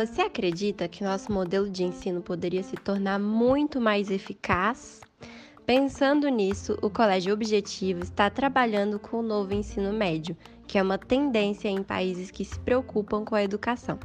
Você acredita que nosso modelo de ensino poderia se tornar muito mais eficaz? Pensando nisso, o Colégio Objetivo está trabalhando com o novo ensino médio, que é uma tendência em países que se preocupam com a educação.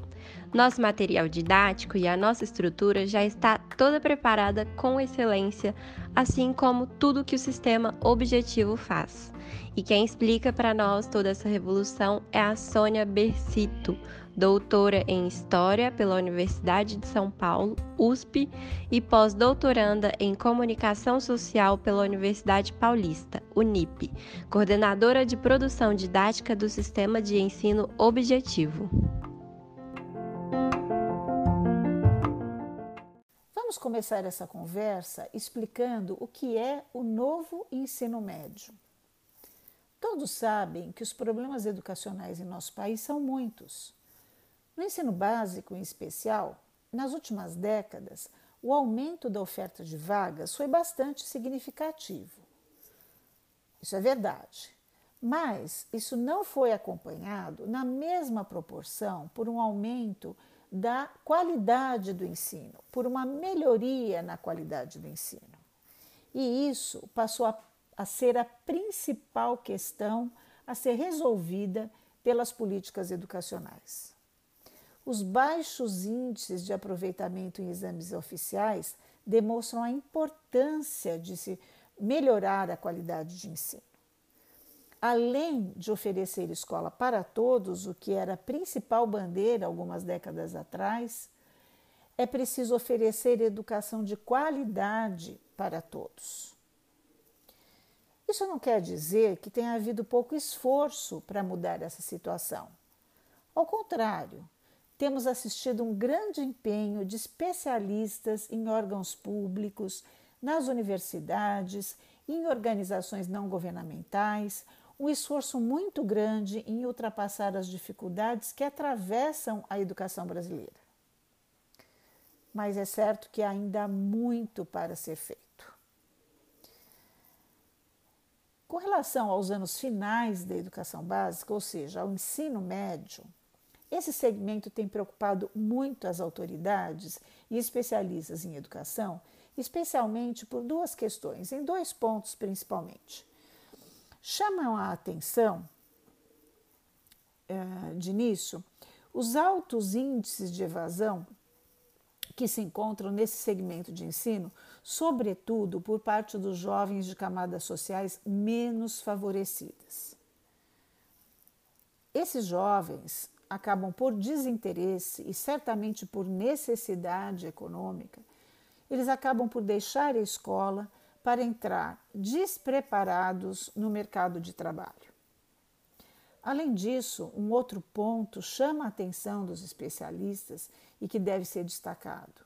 Nosso material didático e a nossa estrutura já está toda preparada com excelência, assim como tudo que o sistema objetivo faz. E quem explica para nós toda essa revolução é a Sônia Bercito, doutora em História pela Universidade de São Paulo, USP, e pós-doutoranda em Comunicação Social pela Universidade Paulista, UNIP, coordenadora de produção didática do Sistema de Ensino Objetivo. Vamos começar essa conversa explicando o que é o novo ensino médio. Todos sabem que os problemas educacionais em nosso país são muitos. No ensino básico, em especial, nas últimas décadas, o aumento da oferta de vagas foi bastante significativo. Isso é verdade. Mas isso não foi acompanhado na mesma proporção por um aumento da qualidade do ensino, por uma melhoria na qualidade do ensino. E isso passou a, a ser a principal questão a ser resolvida pelas políticas educacionais. Os baixos índices de aproveitamento em exames oficiais demonstram a importância de se melhorar a qualidade de ensino além de oferecer escola para todos, o que era a principal bandeira algumas décadas atrás, é preciso oferecer educação de qualidade para todos. Isso não quer dizer que tenha havido pouco esforço para mudar essa situação. Ao contrário, temos assistido um grande empenho de especialistas em órgãos públicos, nas universidades, em organizações não governamentais, um esforço muito grande em ultrapassar as dificuldades que atravessam a educação brasileira. Mas é certo que ainda há muito para ser feito. Com relação aos anos finais da educação básica, ou seja, ao ensino médio, esse segmento tem preocupado muito as autoridades e especialistas em educação, especialmente por duas questões, em dois pontos principalmente. Chamam a atenção eh, de início os altos índices de evasão que se encontram nesse segmento de ensino, sobretudo por parte dos jovens de camadas sociais menos favorecidas. Esses jovens acabam por desinteresse e certamente por necessidade econômica, eles acabam por deixar a escola para entrar despreparados no mercado de trabalho. Além disso, um outro ponto chama a atenção dos especialistas e que deve ser destacado.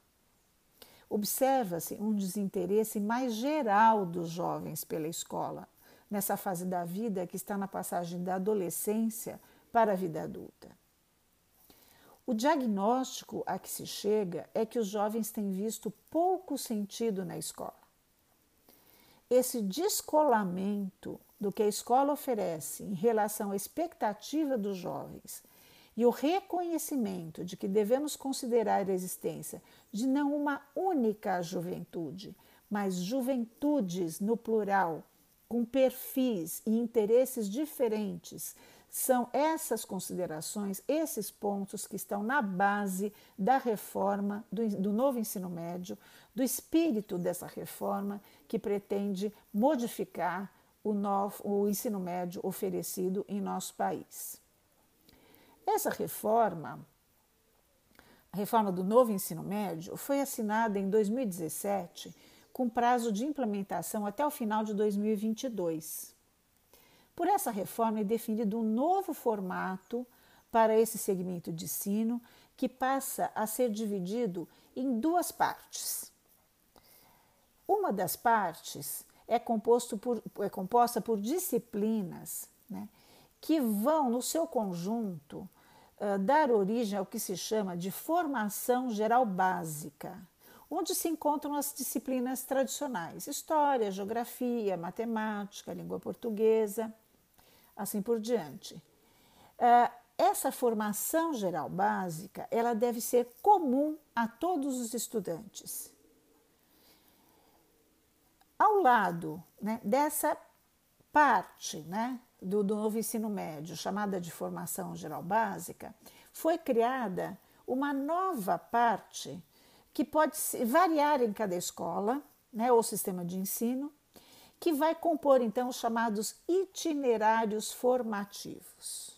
Observa-se um desinteresse mais geral dos jovens pela escola, nessa fase da vida que está na passagem da adolescência para a vida adulta. O diagnóstico a que se chega é que os jovens têm visto pouco sentido na escola esse descolamento do que a escola oferece em relação à expectativa dos jovens e o reconhecimento de que devemos considerar a existência de não uma única juventude, mas juventudes no plural, com perfis e interesses diferentes, são essas considerações, esses pontos que estão na base da reforma do, do novo ensino médio, do espírito dessa reforma que pretende modificar o, novo, o ensino médio oferecido em nosso país. Essa reforma, a reforma do novo ensino médio, foi assinada em 2017 com prazo de implementação até o final de 2022. Por essa reforma é definido um novo formato para esse segmento de ensino que passa a ser dividido em duas partes. Uma das partes é, composto por, é composta por disciplinas né, que vão, no seu conjunto, uh, dar origem ao que se chama de formação geral básica, onde se encontram as disciplinas tradicionais: história, geografia, matemática, língua portuguesa assim por diante. Uh, essa formação geral básica, ela deve ser comum a todos os estudantes. Ao lado né, dessa parte né, do, do novo ensino médio, chamada de formação geral básica, foi criada uma nova parte que pode variar em cada escola né, ou sistema de ensino, que vai compor então os chamados itinerários formativos.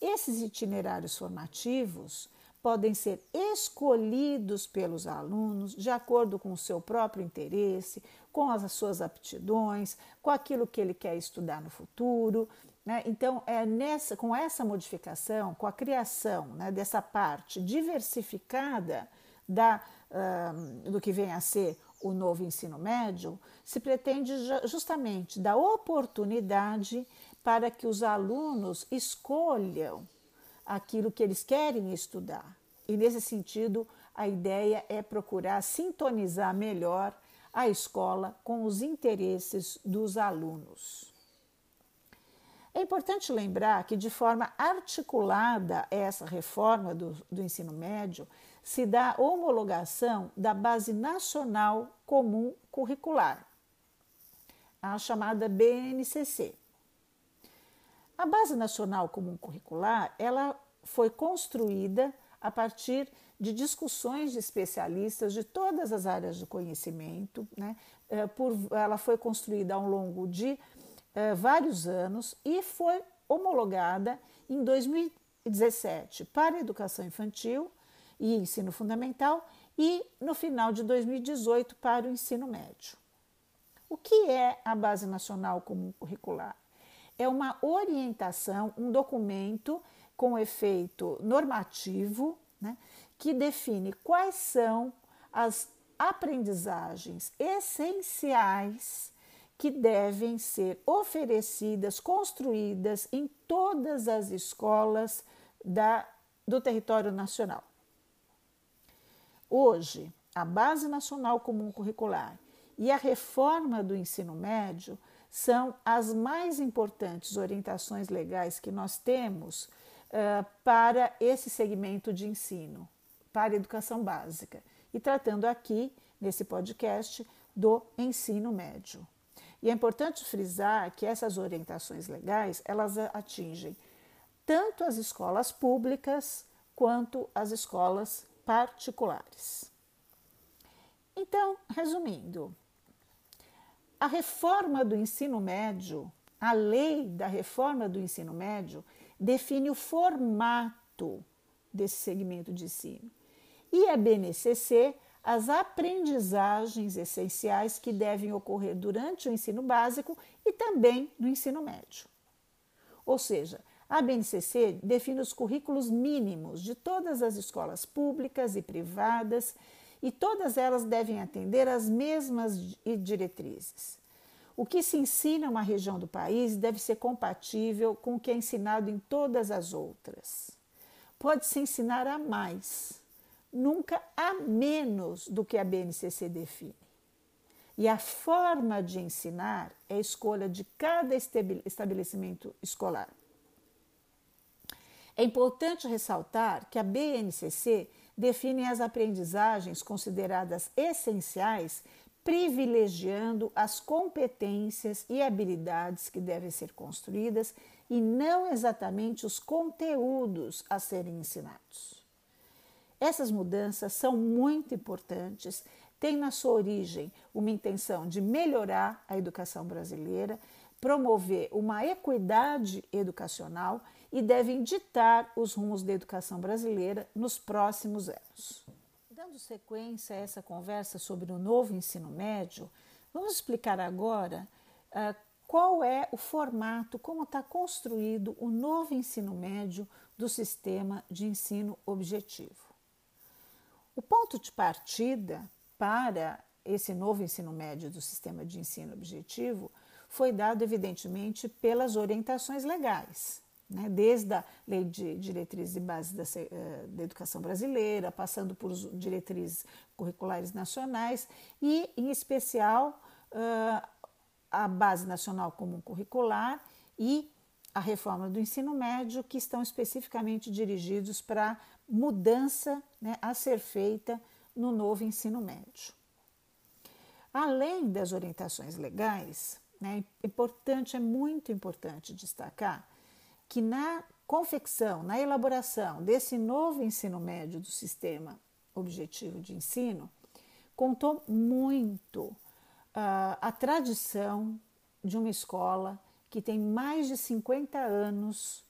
Esses itinerários formativos podem ser escolhidos pelos alunos de acordo com o seu próprio interesse, com as suas aptidões, com aquilo que ele quer estudar no futuro. Né? Então, é nessa, com essa modificação, com a criação né, dessa parte diversificada da, uh, do que vem a ser o novo ensino médio, se pretende justamente dar oportunidade para que os alunos escolham aquilo que eles querem estudar. E nesse sentido, a ideia é procurar sintonizar melhor a escola com os interesses dos alunos. É importante lembrar que, de forma articulada, essa reforma do, do ensino médio se dá homologação da Base Nacional Comum Curricular, a chamada BNCC. A Base Nacional Comum Curricular ela foi construída a partir de discussões de especialistas de todas as áreas do conhecimento. Né? Eh, por, ela foi construída ao longo de eh, vários anos e foi homologada em 2017 para educação infantil e ensino fundamental e no final de 2018 para o ensino médio. O que é a Base Nacional Comum Curricular? É uma orientação, um documento com efeito normativo, né, que define quais são as aprendizagens essenciais que devem ser oferecidas, construídas em todas as escolas da, do território nacional. Hoje, a Base Nacional Comum Curricular e a reforma do ensino médio são as mais importantes orientações legais que nós temos uh, para esse segmento de ensino, para a educação básica. E tratando aqui, nesse podcast, do ensino médio. E é importante frisar que essas orientações legais, elas atingem tanto as escolas públicas quanto as escolas particulares. Então, resumindo, a reforma do ensino médio, a lei da reforma do ensino médio, define o formato desse segmento de ensino. E a BNCC, as aprendizagens essenciais que devem ocorrer durante o ensino básico e também no ensino médio. Ou seja, a BNCC define os currículos mínimos de todas as escolas públicas e privadas e todas elas devem atender às mesmas diretrizes. O que se ensina em uma região do país deve ser compatível com o que é ensinado em todas as outras. Pode-se ensinar a mais, nunca a menos do que a BNCC define. E a forma de ensinar é a escolha de cada estabelecimento escolar. É importante ressaltar que a BNCC define as aprendizagens consideradas essenciais, privilegiando as competências e habilidades que devem ser construídas e não exatamente os conteúdos a serem ensinados. Essas mudanças são muito importantes, têm na sua origem uma intenção de melhorar a educação brasileira, promover uma equidade educacional e devem ditar os rumos da educação brasileira nos próximos anos. Dando sequência a essa conversa sobre o novo ensino médio, vamos explicar agora uh, qual é o formato, como está construído o novo ensino médio do sistema de ensino objetivo. O ponto de partida para esse novo ensino médio do sistema de ensino objetivo foi dado, evidentemente, pelas orientações legais né, desde a Lei de Diretrizes e Bases da, eh, da, Educação Brasileira, passando por diretrizes curriculares nacionais e, em especial, uh, a Base Nacional Comum Curricular e a reforma do ensino médio que estão especificamente dirigidos para mudança né, a ser feita no novo ensino médio. Além das orientações legais, né, é importante, é muito importante destacar que na confecção, na elaboração desse novo ensino médio do sistema objetivo de ensino, contou muito uh, a tradição de uma escola que tem mais de 50 anos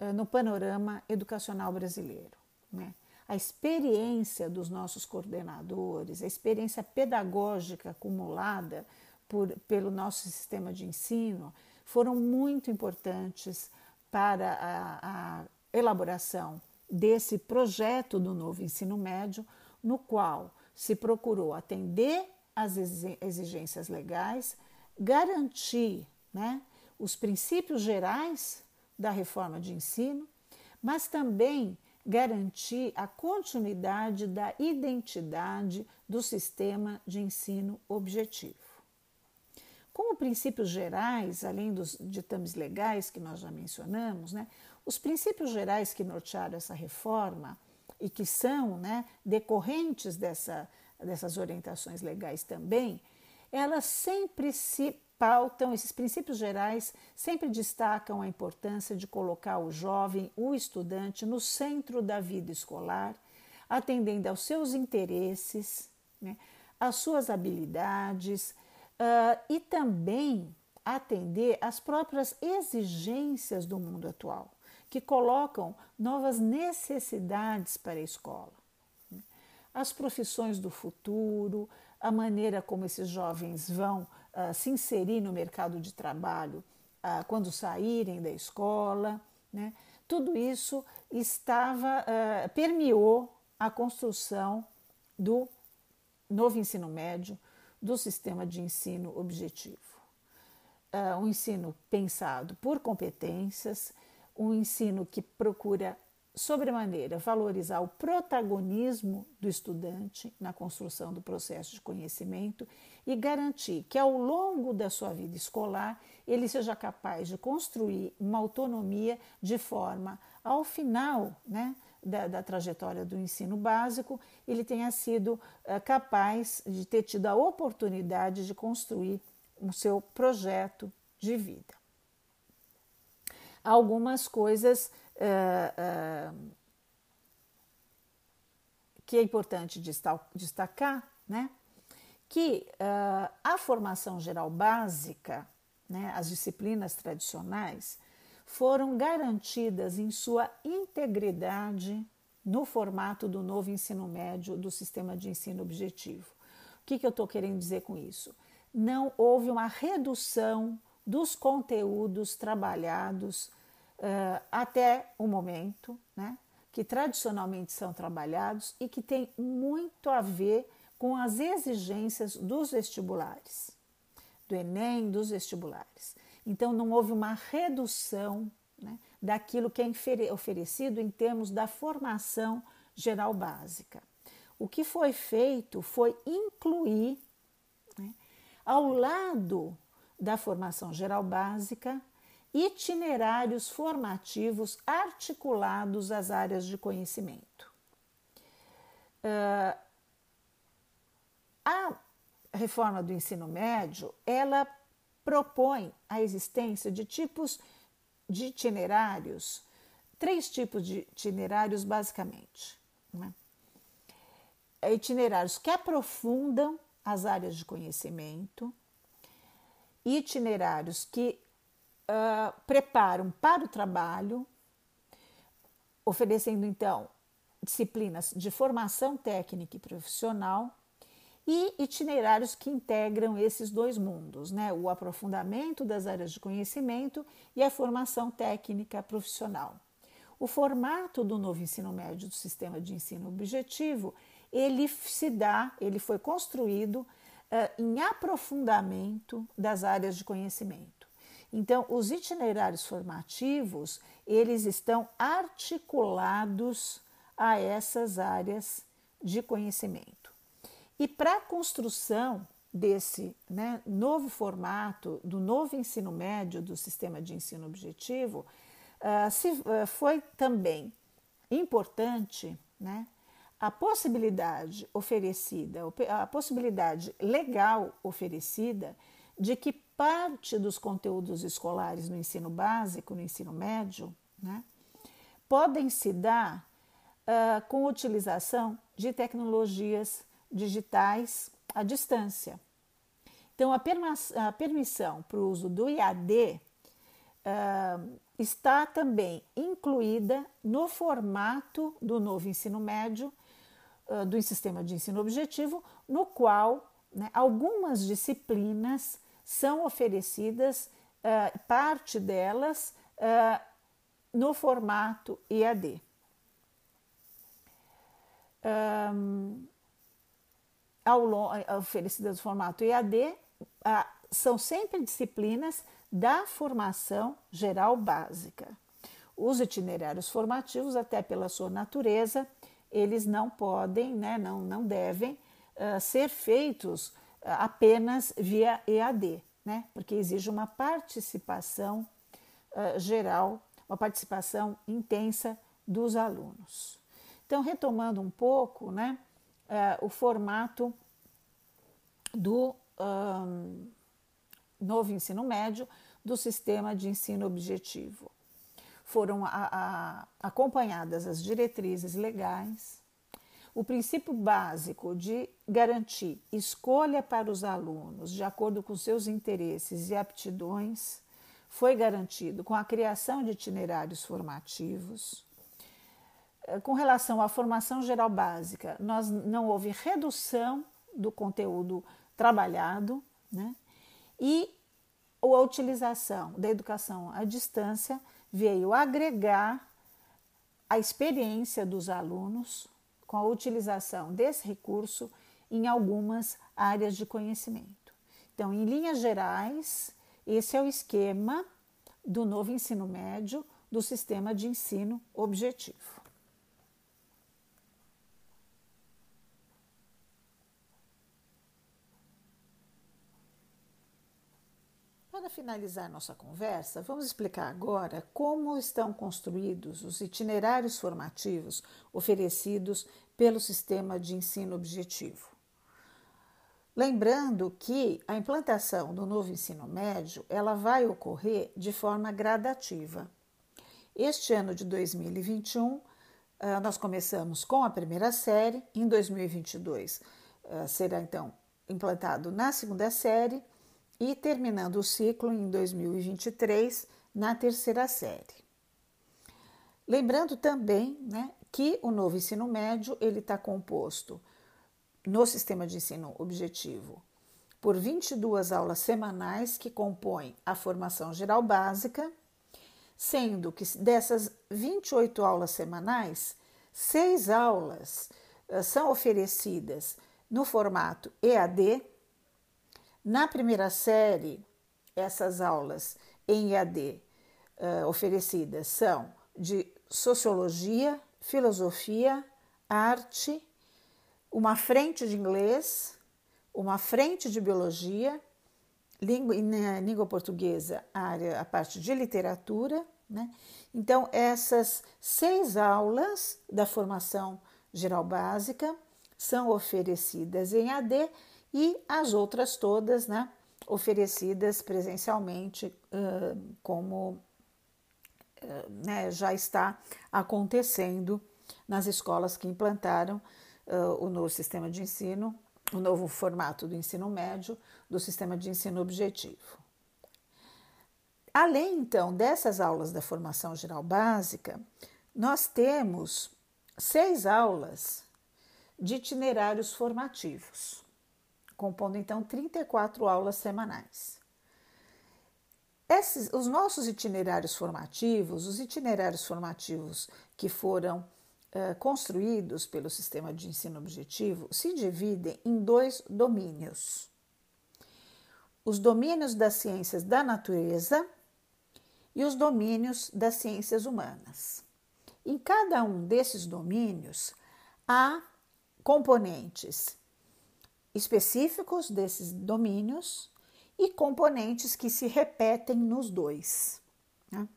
uh, no panorama educacional brasileiro. Né? A experiência dos nossos coordenadores, a experiência pedagógica acumulada por, pelo nosso sistema de ensino foram muito importantes para a, a elaboração desse projeto do novo ensino médio, no qual se procurou atender às exigências legais, garantir né, os princípios gerais da reforma de ensino, mas também garantir a continuidade da identidade do sistema de ensino objetivo. Como princípios gerais, além dos ditames legais que nós já mencionamos, né, os princípios gerais que nortearam essa reforma e que são né, decorrentes dessa, dessas orientações legais também, elas sempre se pautam, esses princípios gerais sempre destacam a importância de colocar o jovem, o estudante, no centro da vida escolar, atendendo aos seus interesses, né, às suas habilidades, uh, e também atender às próprias exigências do mundo atual, que colocam novas necessidades para a escola. As profissões do futuro, a maneira como esses jovens vão uh, se inserir no mercado de trabalho uh, quando saírem da escola, né? tudo isso estava uh, permeou a construção do novo ensino médio, do sistema de ensino objetivo. Uh, um ensino pensado por competências, um ensino que procura, sobremaneira, valorizar o protagonismo do estudante na construção do processo de conhecimento e garantir que, ao longo da sua vida escolar, ele seja capaz de construir uma autonomia de forma, ao final, né, da, da, trajetória do ensino básico, ele tenha sido é, capaz de ter tido a oportunidade de construir o seu projeto de vida. Algumas coisas é, é, que é importante destacar, né? que a formação geral básica, né, as disciplinas tradicionais, foram garantidas em sua integridade no formato do novo ensino médio do sistema de ensino objetivo. O que, que eu estou querendo dizer com isso? Não houve uma redução dos conteúdos trabalhados uh, até o momento, né, que tradicionalmente são trabalhados e que tem muito a ver com as exigências dos vestibulares, do Enem, dos vestibulares. Então, não houve uma redução né, daquilo que é oferecido em termos da formação geral básica. O que foi feito foi incluir, né, ao lado da formação geral básica, itinerários formativos articulados às áreas de conhecimento. Uh, a reforma do ensino médio, ela propõe a existência de tipos de itinerários, três tipos de itinerários basicamente. Né? Itinerários que aprofundam as áreas de conhecimento, itinerários que uh, preparam para o trabalho, oferecendo então disciplinas de formação técnica e profissional e itinerários que integram esses dois mundos, né? o aprofundamento das áreas de conhecimento e a formação técnica profissional. O formato do novo ensino médio do sistema de ensino objetivo, ele se dá, ele foi construído uh, em aprofundamento das áreas de conhecimento. Então, os itinerários formativos, eles estão articulados a essas áreas de conhecimento. E para a construção desse né, novo formato, do novo ensino médio do sistema de ensino objetivo, uh, se, uh, foi também importante né, a possibilidade oferecida, a possibilidade legal oferecida de que parte dos conteúdos escolares no ensino básico, no ensino médio, né, podem se dar uh, com utilização de tecnologias digitais à distância. Então, a, a permissão para o uso do IAD uh, está também incluída no formato do novo ensino médio, uh, do sistema de ensino objetivo, no qual né, algumas disciplinas são oferecidas, uh, parte delas, no formato IAD. Um, ao, oferecidas no formato IAD ah, são sempre disciplinas da formação geral básica. Os itinerários formativos, até pela sua natureza, eles não podem, né, não, não devem uh, ser feitos uh, apenas via EAD, né, porque exige uma participação uh, geral, uma participação intensa dos alunos. Então, retomando um pouco né, o formato do um, novo ensino médio do sistema de ensino objetivo. Foram a, a, acompanhadas as diretrizes legais, o princípio básico de garantir escolha para os alunos de acordo com seus interesses e aptidões foi garantido com a criação de itinerários formativos. Eh, com relação à formação geral básica, nós não houve redução do conteúdo trabalhado, né? E a utilização da educação à distância veio agregar a experiência dos alunos com a utilização desse recurso em algumas áreas de conhecimento. Então, em linhas gerais, esse é o esquema do novo ensino médio do sistema de ensino objetivo. Para finalizar nossa conversa, vamos explicar agora como estão construídos os itinerários formativos oferecidos pelo sistema de ensino objetivo. Lembrando que a implantação do novo ensino médio ela vai ocorrer de forma gradativa. Este ano de 2021, ah, nós começamos com a primeira série, em 2022 ah, será então implantado na segunda série e terminando o ciclo em 2023 na terceira série. Lembrando também né, que o novo ensino médio ele está composto no sistema de ensino objetivo por 22 aulas semanais que compõem a formação geral básica, sendo que dessas 28 aulas semanais, seis aulas uh, são oferecidas no formato EAD, na primeira série, essas aulas em EAD uh, oferecidas são de sociologia, filosofia, arte, uma frente de inglês, uma frente de biologia, língua, língua portuguesa, a, área, a parte de literatura. Né? Então, essas seis aulas da formação geral básica são oferecidas em AD e as outras todas né, oferecidas presencialmente, uh, como uh, né, já está acontecendo nas escolas que implantaram uh, o novo sistema de ensino, o novo formato do ensino médio, do sistema de ensino objetivo. Além então dessas aulas da formação geral básica, nós temos seis aulas de itinerários formativos compondo então 34 aulas semanais. Esses, os nossos itinerários formativos, os itinerários formativos que foram uh, construídos pelo sistema de ensino objetivo, se dividem em dois domínios: os domínios das ciências da natureza e os domínios das ciências humanas. Em cada um desses domínios há componentes específicos desses domínios e componentes que se repetem nos dois. Né?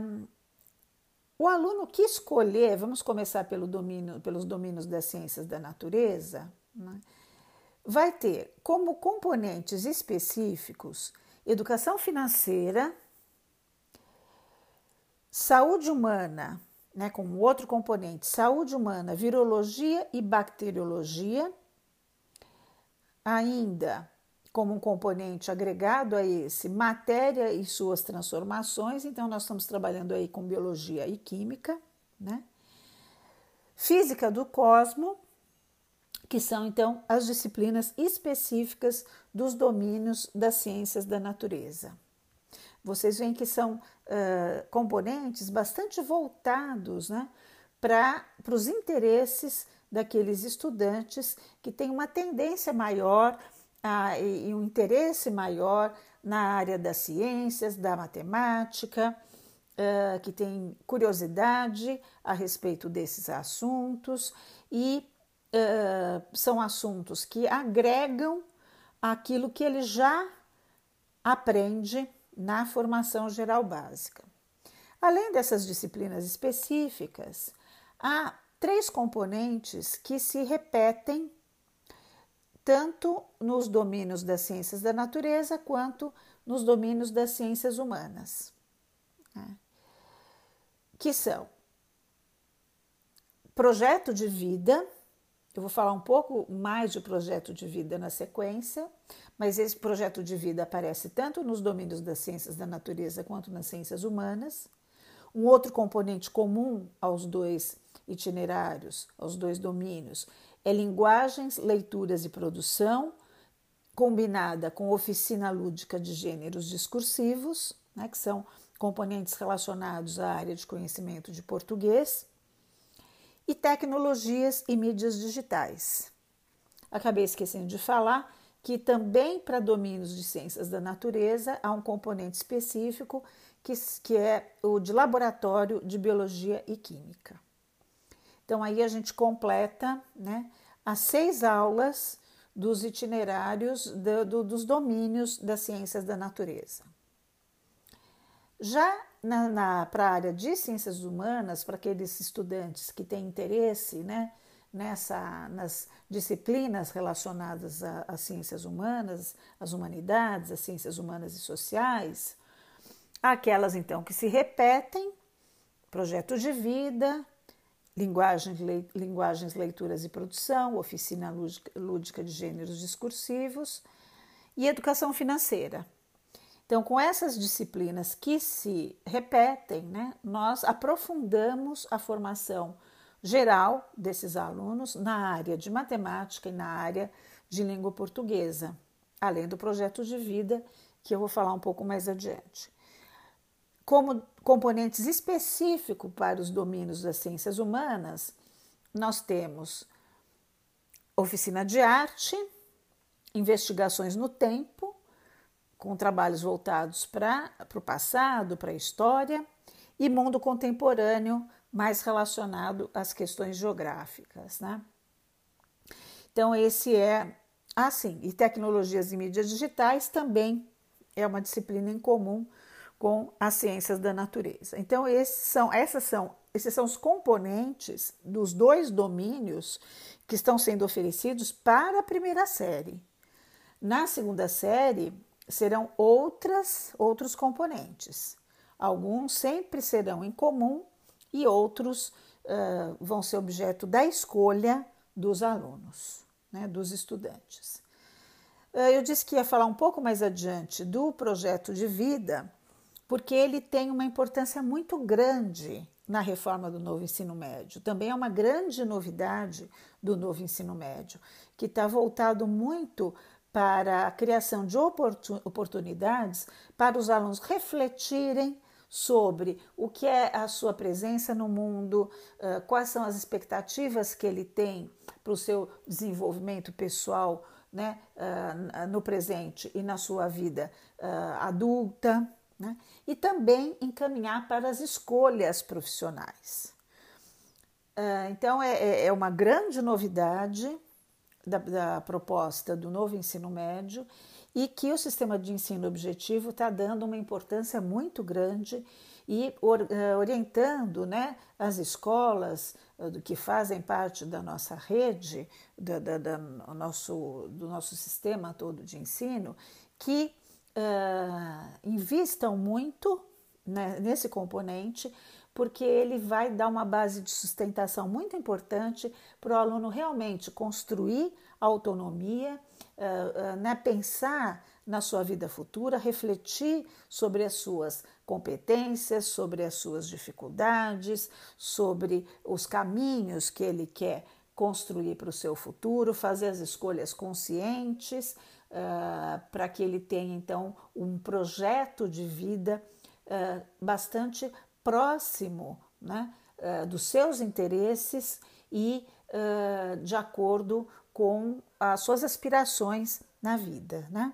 Um, o aluno que escolher, vamos começar pelo domínio, pelos domínios das ciências da natureza, né? vai ter como componentes específicos educação financeira, saúde humana, né, com outro componente, saúde humana, virologia e bacteriologia, ainda como um componente agregado a esse, matéria e suas transformações, então nós estamos trabalhando aí com biologia e química, né? Física do cosmo, que são então as disciplinas específicas dos domínios das ciências da natureza. Vocês veem que são uh, componentes bastante voltados né, para os interesses daqueles estudantes que têm uma tendência maior e um interesse maior na área das ciências, da matemática, uh, que tem curiosidade a respeito desses assuntos e uh, são assuntos que agregam aquilo que ele já aprende na formação geral básica. Além dessas disciplinas específicas, há três componentes que se repetem tanto nos domínios das ciências da natureza quanto nos domínios das ciências humanas, né? que são projeto de vida, eu vou falar um pouco mais de projeto de vida na sequência, mas esse projeto de vida aparece tanto nos domínios das ciências da natureza quanto nas ciências humanas. Um outro componente comum aos dois itinerários, aos dois domínios, é linguagens, leituras e produção, combinada com oficina lúdica de gêneros discursivos, né, que são componentes relacionados à área de conhecimento de português e tecnologias e mídias digitais. Acabei esquecendo de falar que também para domínios de ciências da natureza há um componente específico que, que é o de laboratório de biologia e química. Então aí a gente completa né, as seis aulas dos itinerários do, do, dos domínios das ciências da natureza. Já na, na para a área de ciências humanas, para aqueles estudantes que têm interesse né, nessa, nas disciplinas relacionadas às ciências humanas, às humanidades, às ciências humanas e sociais, aquelas então que se repetem, projeto de vida, linguagens, le, linguagens leituras e produção, oficina lúdica de gêneros discursivos e educação financeira. Então, com essas disciplinas que se repetem, né, nós aprofundamos a formação geral desses alunos na área de matemática e na área de língua portuguesa, além do projeto de vida, que eu vou falar um pouco mais adiante. Como componentes específicos para os domínios das ciências humanas, nós temos oficina de arte, investigações no tempo, com trabalhos voltados para o passado, para a história, e mundo contemporâneo, mais relacionado às questões geográficas. Né? Então, esse é assim. e tecnologias e mídias digitais também é uma disciplina em comum com as ciências da natureza. Então, esses são, essas são, esses são os componentes dos dois domínios que estão sendo oferecidos para a primeira série. Na segunda série, serão outras outros componentes. Alguns sempre serão em comum e outros uh, vão ser objeto da escolha dos alunos, né, dos estudantes. Uh, eu disse que ia falar um pouco mais adiante do projeto de vida, porque ele tem uma importância muito grande na reforma do novo ensino médio. Também é uma grande novidade do novo ensino médio, que está voltado muito para a criação de oportunidades para os alunos refletirem sobre o que é a sua presença no mundo, quais são as expectativas que ele tem para o seu desenvolvimento pessoal né, no presente e na sua vida adulta, né, e também encaminhar para as escolhas profissionais. Então, é, é, é uma grande novidade da, da proposta do novo ensino médio e que o sistema de ensino objetivo está dando uma importância muito grande e eh, orientando né, as escolas eh, que fazem parte da nossa rede, da, da, da nosso, do nosso sistema todo de ensino, que uh, invistam muito né, nesse componente, porque ele vai dar uma base de sustentação muito importante para o aluno realmente construir autonomia, uh, uh, né, pensar na sua vida futura, refletir sobre as suas competências, sobre as suas dificuldades, sobre os caminhos que ele quer construir para o seu futuro, fazer as escolhas conscientes uh, para que ele tenha então um projeto de vida uh, bastante próximo né, uh, dos seus interesses e de acordo com as suas aspirações na vida. Né?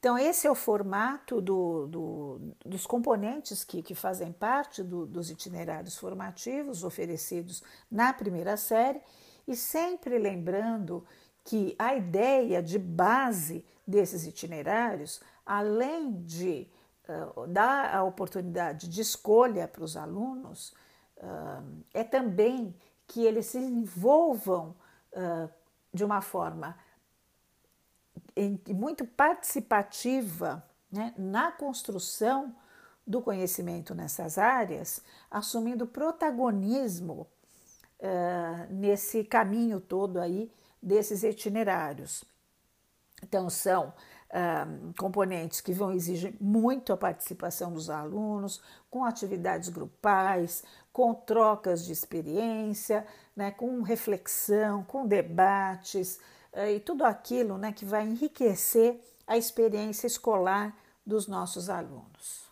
Então, esse é o formato do, do, dos componentes que, que fazem parte do, dos itinerários formativos oferecidos na primeira série, e sempre lembrando que a ideia de base desses itinerários, além de uh, dar a oportunidade de escolha para os alunos, uh, é também que eles se envolvam uh, de uma forma muito participativa né, na construção do conhecimento nessas áreas, assumindo protagonismo uh, nesse caminho todo aí desses itinerários. Então, são uh, componentes que vão exigir muito a participação dos alunos, com atividades grupais, com trocas de experiência, né, com reflexão, com debates, eh, e tudo aquilo né, que vai enriquecer a experiência escolar dos nossos alunos.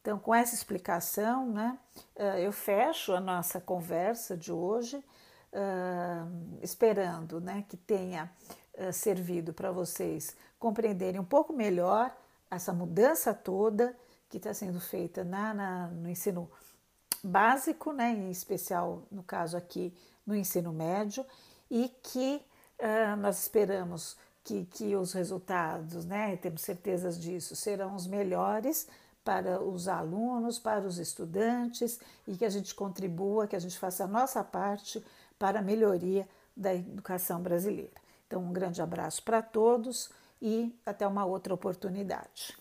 Então, com essa explicação, né, eh, eu fecho a nossa conversa de hoje, eh, esperando né, que tenha servido para vocês compreenderem um pouco melhor essa mudança toda que está sendo feita na, na, no ensino básico, né, em especial no caso aqui no ensino médio, e que Uh, nós esperamos que, que os resultados, né, temos certezas disso, serão os melhores para os alunos, para os estudantes e que a gente contribua, que a gente faça a nossa parte para a melhoria da educação brasileira. Então, um grande abraço para todos e até uma outra oportunidade.